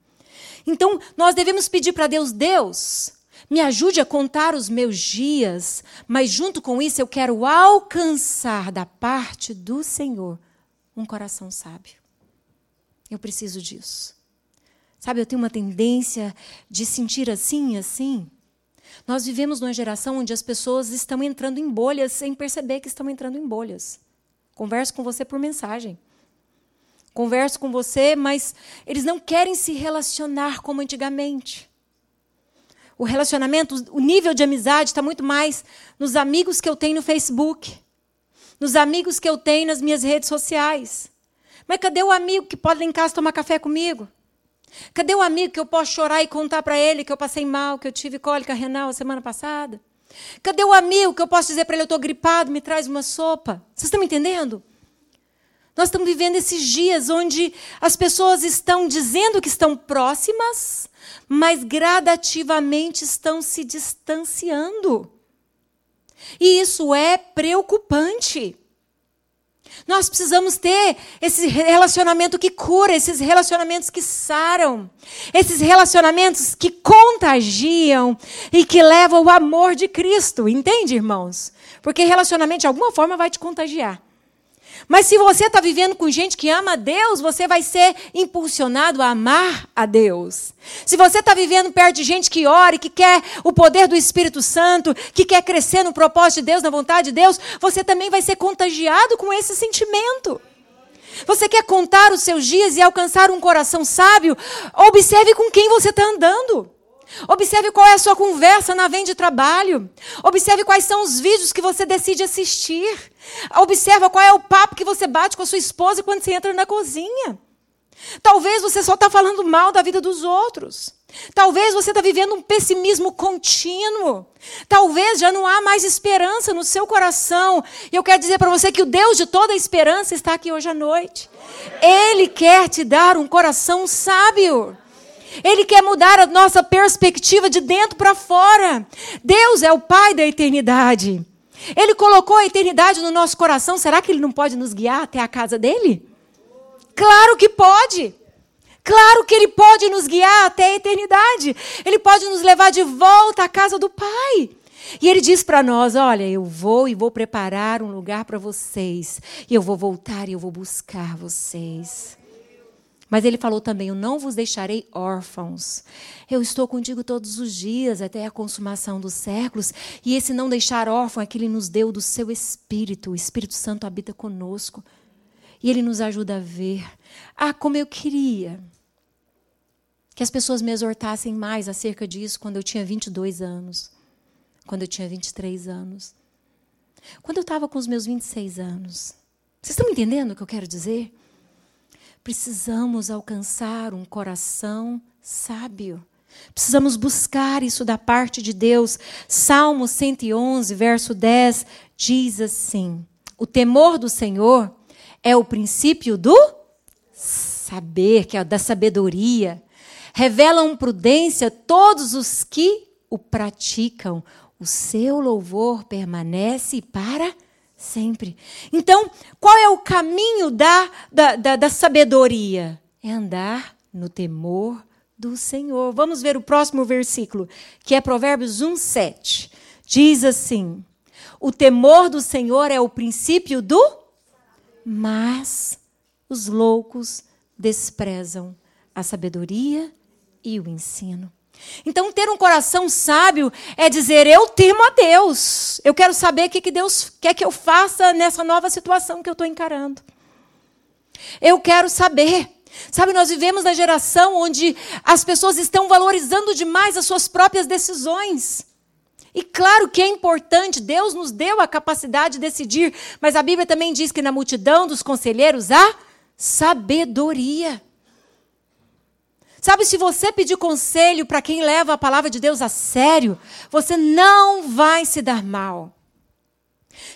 Então, nós devemos pedir para Deus: Deus, me ajude a contar os meus dias, mas junto com isso eu quero alcançar da parte do Senhor um coração sábio. Eu preciso disso. Sabe, eu tenho uma tendência de sentir assim, assim. Nós vivemos numa geração onde as pessoas estão entrando em bolhas sem perceber que estão entrando em bolhas. Converso com você por mensagem. Converso com você, mas eles não querem se relacionar como antigamente. O relacionamento, o nível de amizade está muito mais nos amigos que eu tenho no Facebook, nos amigos que eu tenho nas minhas redes sociais. Mas cadê o amigo que pode ir em casa tomar café comigo? Cadê o amigo que eu posso chorar e contar para ele que eu passei mal, que eu tive cólica renal a semana passada? Cadê o amigo que eu posso dizer para ele eu estou gripado, me traz uma sopa? Vocês estão me entendendo? Nós estamos vivendo esses dias onde as pessoas estão dizendo que estão próximas, mas gradativamente estão se distanciando. E isso é preocupante. Nós precisamos ter esse relacionamento que cura, esses relacionamentos que saram, esses relacionamentos que contagiam e que levam o amor de Cristo. Entende, irmãos? Porque relacionamento de alguma forma vai te contagiar. Mas se você está vivendo com gente que ama a Deus, você vai ser impulsionado a amar a Deus. Se você está vivendo perto de gente que ora e que quer o poder do Espírito Santo, que quer crescer no propósito de Deus, na vontade de Deus, você também vai ser contagiado com esse sentimento. Você quer contar os seus dias e alcançar um coração sábio? Observe com quem você está andando. Observe qual é a sua conversa na venda de trabalho. Observe quais são os vídeos que você decide assistir. Observe qual é o papo que você bate com a sua esposa quando você entra na cozinha. Talvez você só está falando mal da vida dos outros. Talvez você está vivendo um pessimismo contínuo. Talvez já não há mais esperança no seu coração. E eu quero dizer para você que o Deus de toda a esperança está aqui hoje à noite. Ele quer te dar um coração sábio. Ele quer mudar a nossa perspectiva de dentro para fora. Deus é o Pai da eternidade. Ele colocou a eternidade no nosso coração. Será que Ele não pode nos guiar até a casa dele? Claro que pode. Claro que Ele pode nos guiar até a eternidade. Ele pode nos levar de volta à casa do Pai. E Ele diz para nós: Olha, eu vou e vou preparar um lugar para vocês. E eu vou voltar e eu vou buscar vocês. Mas ele falou também: Eu não vos deixarei órfãos. Eu estou contigo todos os dias, até a consumação dos séculos. E esse não deixar órfão é que ele nos deu do seu Espírito. O Espírito Santo habita conosco. E ele nos ajuda a ver. Ah, como eu queria que as pessoas me exortassem mais acerca disso quando eu tinha 22 anos, quando eu tinha 23 anos, quando eu estava com os meus 26 anos. Vocês estão entendendo o que eu quero dizer? Precisamos alcançar um coração sábio. Precisamos buscar isso da parte de Deus. Salmo 111, verso 10 diz assim: O temor do Senhor é o princípio do saber, que é da sabedoria. Revelam prudência todos os que o praticam. O seu louvor permanece para Sempre. Então, qual é o caminho da, da, da, da sabedoria? É andar no temor do Senhor. Vamos ver o próximo versículo, que é Provérbios 1, 7. Diz assim: O temor do Senhor é o princípio do. Mas os loucos desprezam a sabedoria e o ensino. Então, ter um coração sábio é dizer: eu temo a Deus. Eu quero saber o que Deus quer que eu faça nessa nova situação que eu estou encarando. Eu quero saber. Sabe, nós vivemos na geração onde as pessoas estão valorizando demais as suas próprias decisões. E claro que é importante, Deus nos deu a capacidade de decidir, mas a Bíblia também diz que na multidão dos conselheiros há sabedoria. Sabe, se você pedir conselho para quem leva a palavra de Deus a sério, você não vai se dar mal.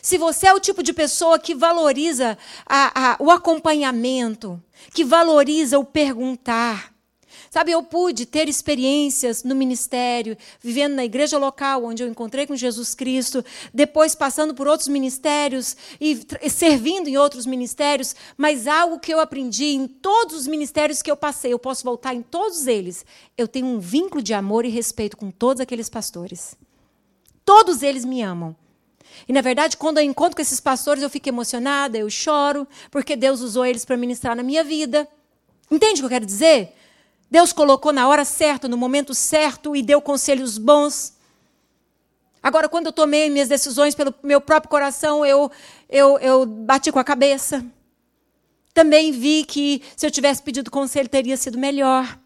Se você é o tipo de pessoa que valoriza a, a, o acompanhamento, que valoriza o perguntar, Sabe, eu pude ter experiências no ministério, vivendo na igreja local, onde eu encontrei com Jesus Cristo, depois passando por outros ministérios e servindo em outros ministérios, mas algo que eu aprendi em todos os ministérios que eu passei, eu posso voltar em todos eles. Eu tenho um vínculo de amor e respeito com todos aqueles pastores. Todos eles me amam. E, na verdade, quando eu encontro com esses pastores, eu fico emocionada, eu choro, porque Deus usou eles para ministrar na minha vida. Entende o que eu quero dizer? Deus colocou na hora certa, no momento certo e deu conselhos bons. Agora, quando eu tomei minhas decisões pelo meu próprio coração, eu, eu, eu bati com a cabeça. Também vi que se eu tivesse pedido conselho, teria sido melhor.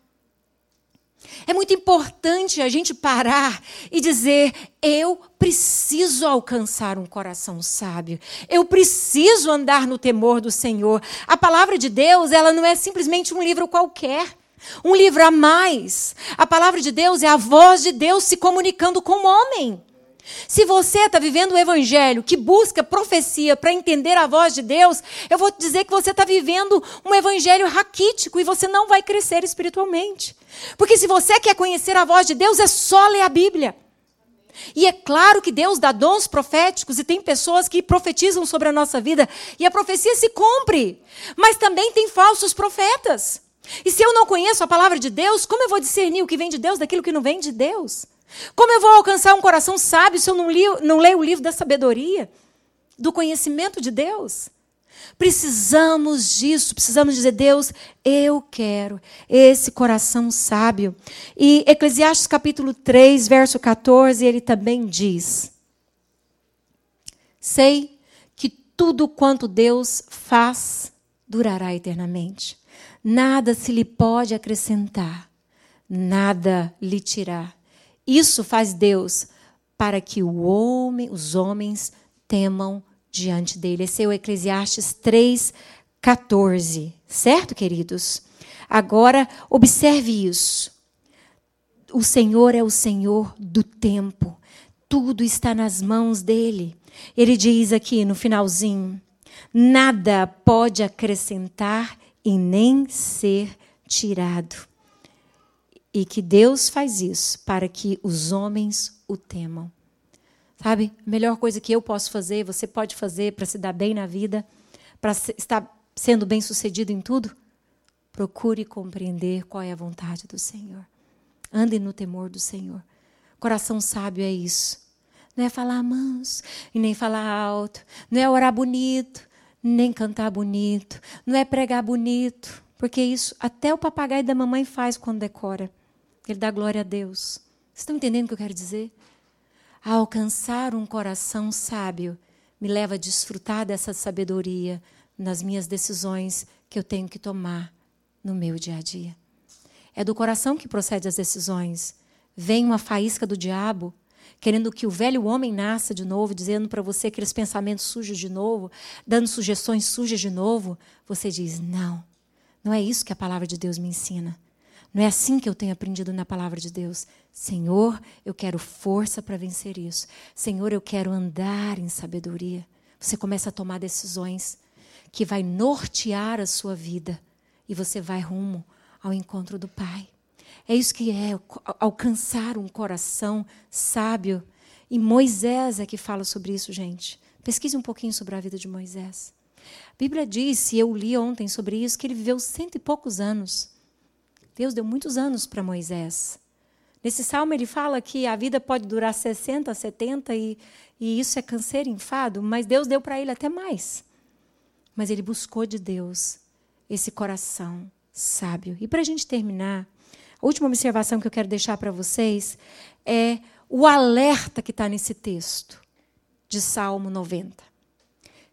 É muito importante a gente parar e dizer: eu preciso alcançar um coração sábio. Eu preciso andar no temor do Senhor. A palavra de Deus, ela não é simplesmente um livro qualquer. Um livro a mais. A palavra de Deus é a voz de Deus se comunicando com o homem. Se você está vivendo o evangelho que busca profecia para entender a voz de Deus, eu vou te dizer que você está vivendo um evangelho raquítico e você não vai crescer espiritualmente. Porque se você quer conhecer a voz de Deus, é só ler a Bíblia. E é claro que Deus dá dons proféticos e tem pessoas que profetizam sobre a nossa vida e a profecia se cumpre. Mas também tem falsos profetas. E se eu não conheço a palavra de Deus, como eu vou discernir o que vem de Deus daquilo que não vem de Deus? Como eu vou alcançar um coração sábio se eu não, li, não leio o livro da sabedoria, do conhecimento de Deus? Precisamos disso, precisamos dizer, Deus, eu quero esse coração sábio. E Eclesiastes capítulo 3, verso 14, ele também diz: Sei que tudo quanto Deus faz durará eternamente. Nada se lhe pode acrescentar, nada lhe tirar. Isso faz Deus para que o homem, os homens temam diante dele. Esse é o Eclesiastes 3, 14. Certo, queridos? Agora, observe isso. O Senhor é o Senhor do tempo. Tudo está nas mãos dele. Ele diz aqui no finalzinho: nada pode acrescentar e nem ser tirado. E que Deus faz isso para que os homens o temam. Sabe? A melhor coisa que eu posso fazer, você pode fazer para se dar bem na vida, para estar sendo bem sucedido em tudo? Procure compreender qual é a vontade do Senhor. Ande no temor do Senhor. Coração sábio é isso. Não é falar manso e nem falar alto. Não é orar bonito, nem cantar bonito. Não é pregar bonito. Porque isso até o papagaio da mamãe faz quando decora. Ele dá glória a Deus. Vocês estão entendendo o que eu quero dizer? Alcançar um coração sábio me leva a desfrutar dessa sabedoria nas minhas decisões que eu tenho que tomar no meu dia a dia. É do coração que procede as decisões. Vem uma faísca do diabo, querendo que o velho homem nasça de novo, dizendo para você aqueles pensamentos sujos de novo, dando sugestões sujas de novo. Você diz: não, não é isso que a palavra de Deus me ensina. Não é assim que eu tenho aprendido na palavra de Deus. Senhor, eu quero força para vencer isso. Senhor, eu quero andar em sabedoria. Você começa a tomar decisões que vai nortear a sua vida e você vai rumo ao encontro do Pai. É isso que é alcançar um coração sábio. E Moisés é que fala sobre isso, gente. Pesquise um pouquinho sobre a vida de Moisés. A Bíblia diz, e eu li ontem sobre isso, que ele viveu cento e poucos anos. Deus deu muitos anos para Moisés. Nesse salmo ele fala que a vida pode durar 60, 70 e, e isso é câncer, enfado, mas Deus deu para ele até mais. Mas ele buscou de Deus esse coração sábio. E para a gente terminar, a última observação que eu quero deixar para vocês é o alerta que está nesse texto de Salmo 90,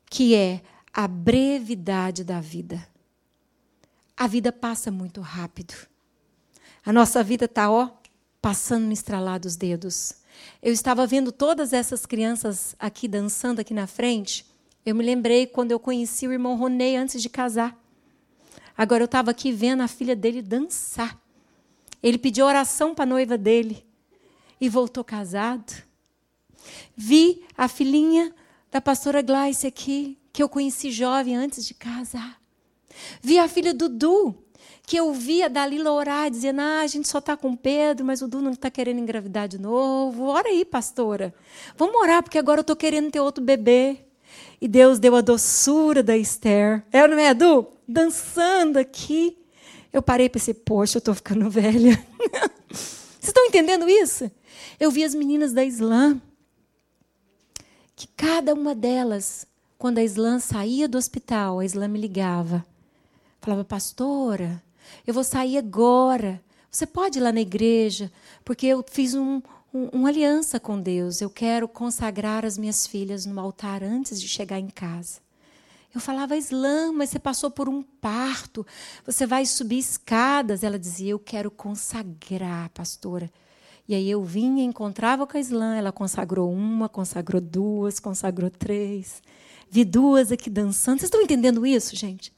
que é a brevidade da vida. A vida passa muito rápido. A nossa vida está, ó, passando no estralar dos dedos. Eu estava vendo todas essas crianças aqui dançando aqui na frente. Eu me lembrei quando eu conheci o irmão Ronei antes de casar. Agora eu estava aqui vendo a filha dele dançar. Ele pediu oração para a noiva dele e voltou casado. Vi a filhinha da pastora Gleice aqui, que eu conheci jovem antes de casar. Vi a filha do Du, que eu via Dalila orar, dizendo: ah, a gente só está com Pedro, mas o Du não está querendo engravidar de novo. Ora aí, pastora. Vamos orar, porque agora eu estou querendo ter outro bebê. E Deus deu a doçura da Esther. É, não é, Du? Dançando aqui. Eu parei e pensei, poxa, eu estou ficando velha. Vocês estão entendendo isso? Eu vi as meninas da Islã, que cada uma delas, quando a Islã saía do hospital, a Islã me ligava. Falava, pastora, eu vou sair agora. Você pode ir lá na igreja, porque eu fiz um, um, uma aliança com Deus. Eu quero consagrar as minhas filhas no altar antes de chegar em casa. Eu falava, Islã, mas você passou por um parto, você vai subir escadas. Ela dizia, eu quero consagrar, pastora. E aí eu vinha, encontrava com a Islã, ela consagrou uma, consagrou duas, consagrou três. Vi duas aqui dançando. Vocês estão entendendo isso, gente?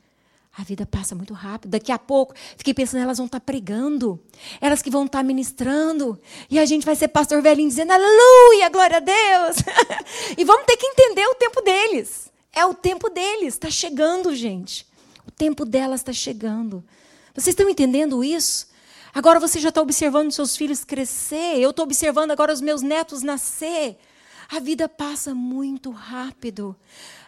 A vida passa muito rápido. Daqui a pouco, fiquei pensando, elas vão estar pregando. Elas que vão estar ministrando. E a gente vai ser pastor velhinho dizendo, aleluia, glória a Deus. e vamos ter que entender o tempo deles. É o tempo deles. Está chegando, gente. O tempo delas está chegando. Vocês estão entendendo isso? Agora você já está observando seus filhos crescer. Eu estou observando agora os meus netos nascer. A vida passa muito rápido.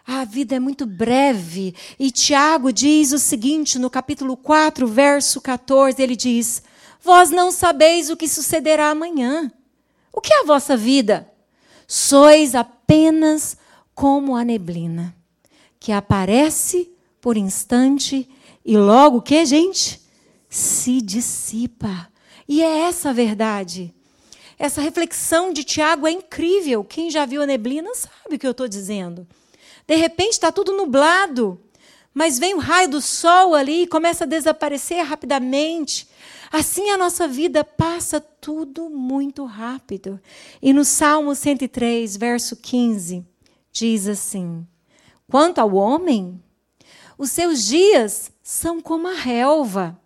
A vida é muito breve. E Tiago diz o seguinte no capítulo 4, verso 14: ele diz: Vós não sabeis o que sucederá amanhã. O que é a vossa vida? Sois apenas como a neblina, que aparece por instante e logo que, gente? Se dissipa. E é essa a verdade. Essa reflexão de Tiago é incrível. Quem já viu a neblina sabe o que eu estou dizendo. De repente está tudo nublado, mas vem o raio do sol ali e começa a desaparecer rapidamente. Assim a nossa vida passa tudo muito rápido. E no Salmo 103, verso 15, diz assim: Quanto ao homem, os seus dias são como a relva,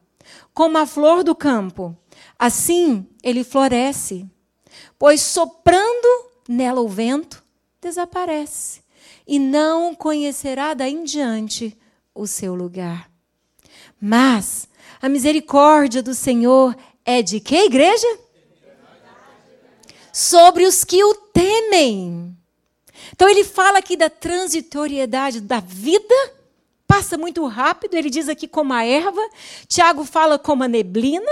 como a flor do campo. Assim ele floresce, pois soprando nela o vento, desaparece, e não conhecerá daí em diante o seu lugar. Mas a misericórdia do Senhor é de que igreja? Sobre os que o temem. Então ele fala aqui da transitoriedade da vida, passa muito rápido, ele diz aqui como a erva, Tiago fala como a neblina.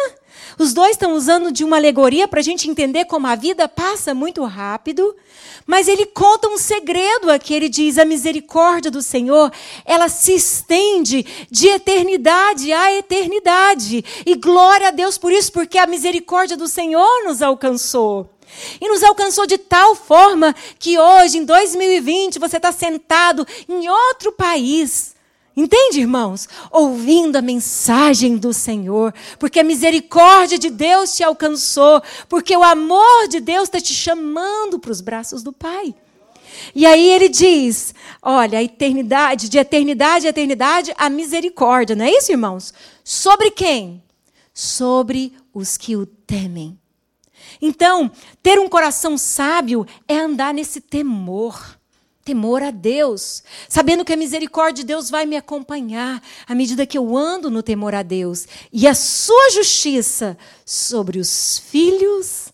Os dois estão usando de uma alegoria para a gente entender como a vida passa muito rápido, mas ele conta um segredo aqui. Ele diz: a misericórdia do Senhor, ela se estende de eternidade a eternidade. E glória a Deus por isso, porque a misericórdia do Senhor nos alcançou. E nos alcançou de tal forma que hoje, em 2020, você está sentado em outro país Entende, irmãos? Ouvindo a mensagem do Senhor, porque a misericórdia de Deus te alcançou, porque o amor de Deus está te chamando para os braços do Pai. E aí ele diz: olha, a eternidade, de eternidade a eternidade, a misericórdia, não é isso, irmãos? Sobre quem? Sobre os que o temem. Então, ter um coração sábio é andar nesse temor temor a Deus, sabendo que a misericórdia de Deus vai me acompanhar à medida que eu ando no temor a Deus e a sua justiça sobre os filhos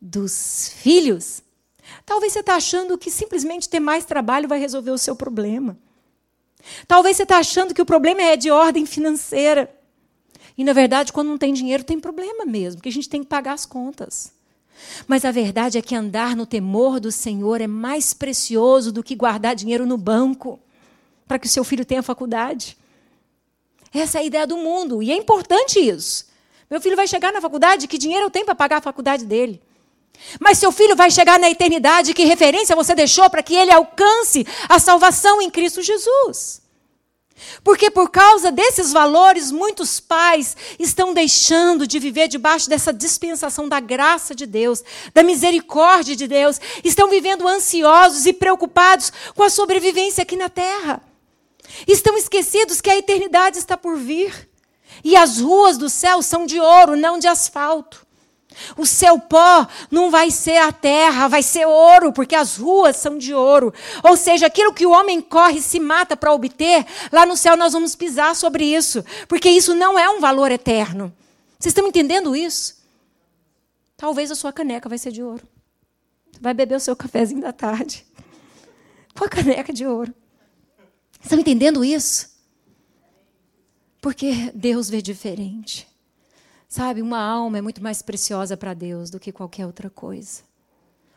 dos filhos. Talvez você está achando que simplesmente ter mais trabalho vai resolver o seu problema. Talvez você está achando que o problema é de ordem financeira. E, na verdade, quando não tem dinheiro, tem problema mesmo, porque a gente tem que pagar as contas. Mas a verdade é que andar no temor do Senhor é mais precioso do que guardar dinheiro no banco para que o seu filho tenha faculdade. Essa é a ideia do mundo e é importante isso. Meu filho vai chegar na faculdade, que dinheiro eu tenho para pagar a faculdade dele? Mas seu filho vai chegar na eternidade, que referência você deixou para que ele alcance a salvação em Cristo Jesus? Porque por causa desses valores, muitos pais estão deixando de viver debaixo dessa dispensação da graça de Deus, da misericórdia de Deus, estão vivendo ansiosos e preocupados com a sobrevivência aqui na terra. Estão esquecidos que a eternidade está por vir. E as ruas do céu são de ouro, não de asfalto. O seu pó não vai ser a terra, vai ser ouro, porque as ruas são de ouro. Ou seja, aquilo que o homem corre e se mata para obter, lá no céu nós vamos pisar sobre isso, porque isso não é um valor eterno. Vocês estão entendendo isso? Talvez a sua caneca vai ser de ouro. Vai beber o seu cafezinho da tarde com a caneca de ouro. Estão entendendo isso? Porque Deus vê diferente. Sabe, uma alma é muito mais preciosa para Deus do que qualquer outra coisa.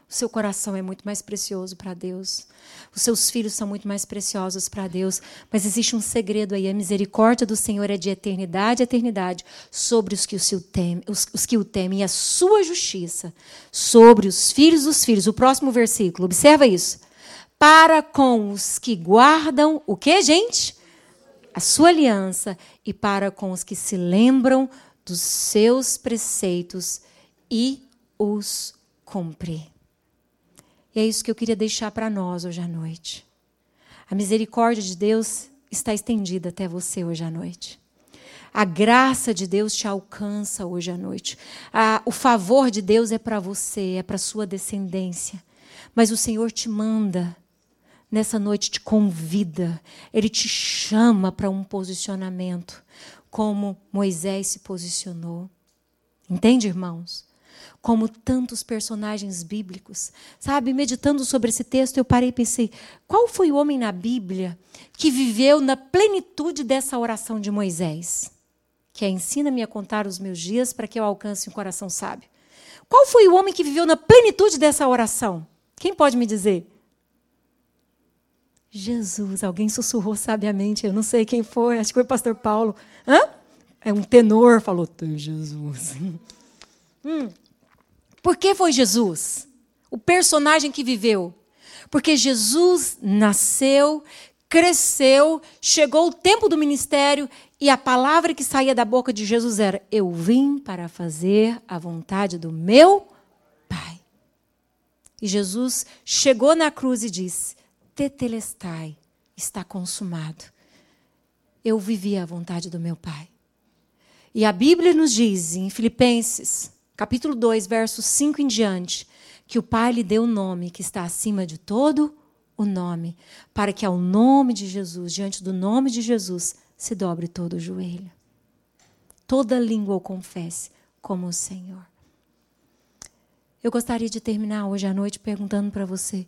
O seu coração é muito mais precioso para Deus. Os seus filhos são muito mais preciosos para Deus. Mas existe um segredo aí: a misericórdia do Senhor é de eternidade a eternidade sobre os que o, temem, os, os que o temem, e a sua justiça sobre os filhos dos filhos. O próximo versículo, observa isso. Para com os que guardam o que, gente? A sua aliança, e para com os que se lembram dos seus preceitos e os cumprir. E é isso que eu queria deixar para nós hoje à noite. A misericórdia de Deus está estendida até você hoje à noite. A graça de Deus te alcança hoje à noite. A, o favor de Deus é para você, é para sua descendência. Mas o Senhor te manda, nessa noite te convida, Ele te chama para um posicionamento como Moisés se posicionou. Entende, irmãos? Como tantos personagens bíblicos. Sabe, meditando sobre esse texto, eu parei e pensei: qual foi o homem na Bíblia que viveu na plenitude dessa oração de Moisés? Que é: ensina-me a contar os meus dias para que eu alcance um coração sábio. Qual foi o homem que viveu na plenitude dessa oração? Quem pode me dizer? Jesus, alguém sussurrou sabiamente, eu não sei quem foi, acho que foi o pastor Paulo. Hã? É um tenor, falou, Jesus. Hum. Por que foi Jesus? O personagem que viveu. Porque Jesus nasceu, cresceu, chegou o tempo do ministério e a palavra que saía da boca de Jesus era: Eu vim para fazer a vontade do meu Pai. E Jesus chegou na cruz e disse: Tetelestai, está consumado. Eu vivi a vontade do meu Pai. E a Bíblia nos diz em Filipenses, capítulo 2, versos 5 em diante, que o Pai lhe deu o nome que está acima de todo o nome, para que ao nome de Jesus, diante do nome de Jesus, se dobre todo o joelho. Toda língua o confesse como o Senhor. Eu gostaria de terminar hoje à noite perguntando para você: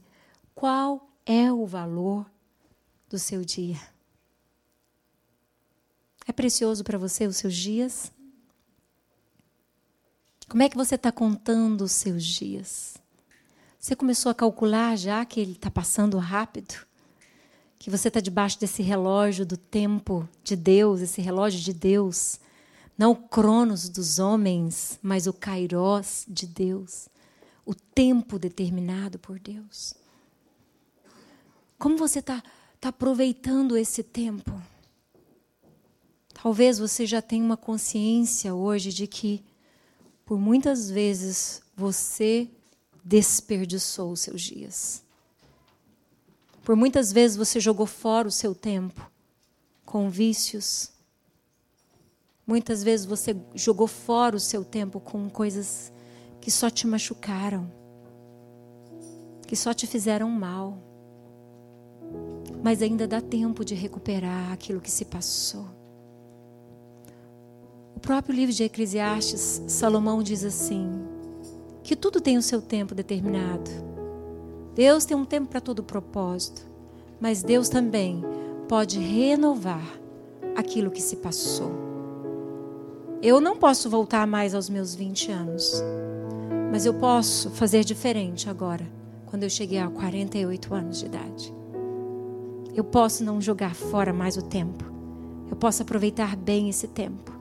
qual é o valor do seu dia? É precioso para você os seus dias? Como é que você está contando os seus dias? Você começou a calcular já que ele está passando rápido? Que você está debaixo desse relógio do tempo de Deus, esse relógio de Deus. Não o cronos dos homens, mas o kairos de Deus. O tempo determinado por Deus. Como você está tá aproveitando esse tempo? Talvez você já tenha uma consciência hoje de que, por muitas vezes, você desperdiçou os seus dias. Por muitas vezes você jogou fora o seu tempo com vícios. Muitas vezes você jogou fora o seu tempo com coisas que só te machucaram, que só te fizeram mal. Mas ainda dá tempo de recuperar aquilo que se passou. O próprio livro de Eclesiastes, Salomão diz assim: que tudo tem o seu tempo determinado. Deus tem um tempo para todo propósito, mas Deus também pode renovar aquilo que se passou. Eu não posso voltar mais aos meus 20 anos, mas eu posso fazer diferente agora, quando eu cheguei a 48 anos de idade. Eu posso não jogar fora mais o tempo. Eu posso aproveitar bem esse tempo.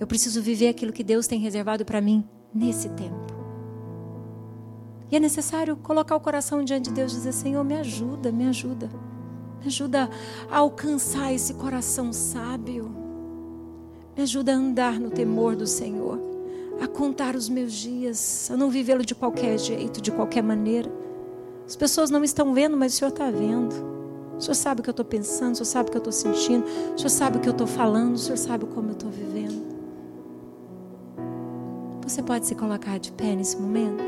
Eu preciso viver aquilo que Deus tem reservado para mim nesse tempo. E é necessário colocar o coração diante de Deus e dizer: Senhor, me ajuda, me ajuda. Me ajuda a alcançar esse coração sábio. Me ajuda a andar no temor do Senhor. A contar os meus dias. A não vivê-lo de qualquer jeito, de qualquer maneira. As pessoas não estão vendo, mas o Senhor está vendo. O Senhor sabe o que eu estou pensando, o Senhor sabe o que eu estou sentindo, o Senhor sabe o que eu estou falando, o Senhor sabe como eu estou vivendo. Você pode se colocar de pé nesse momento?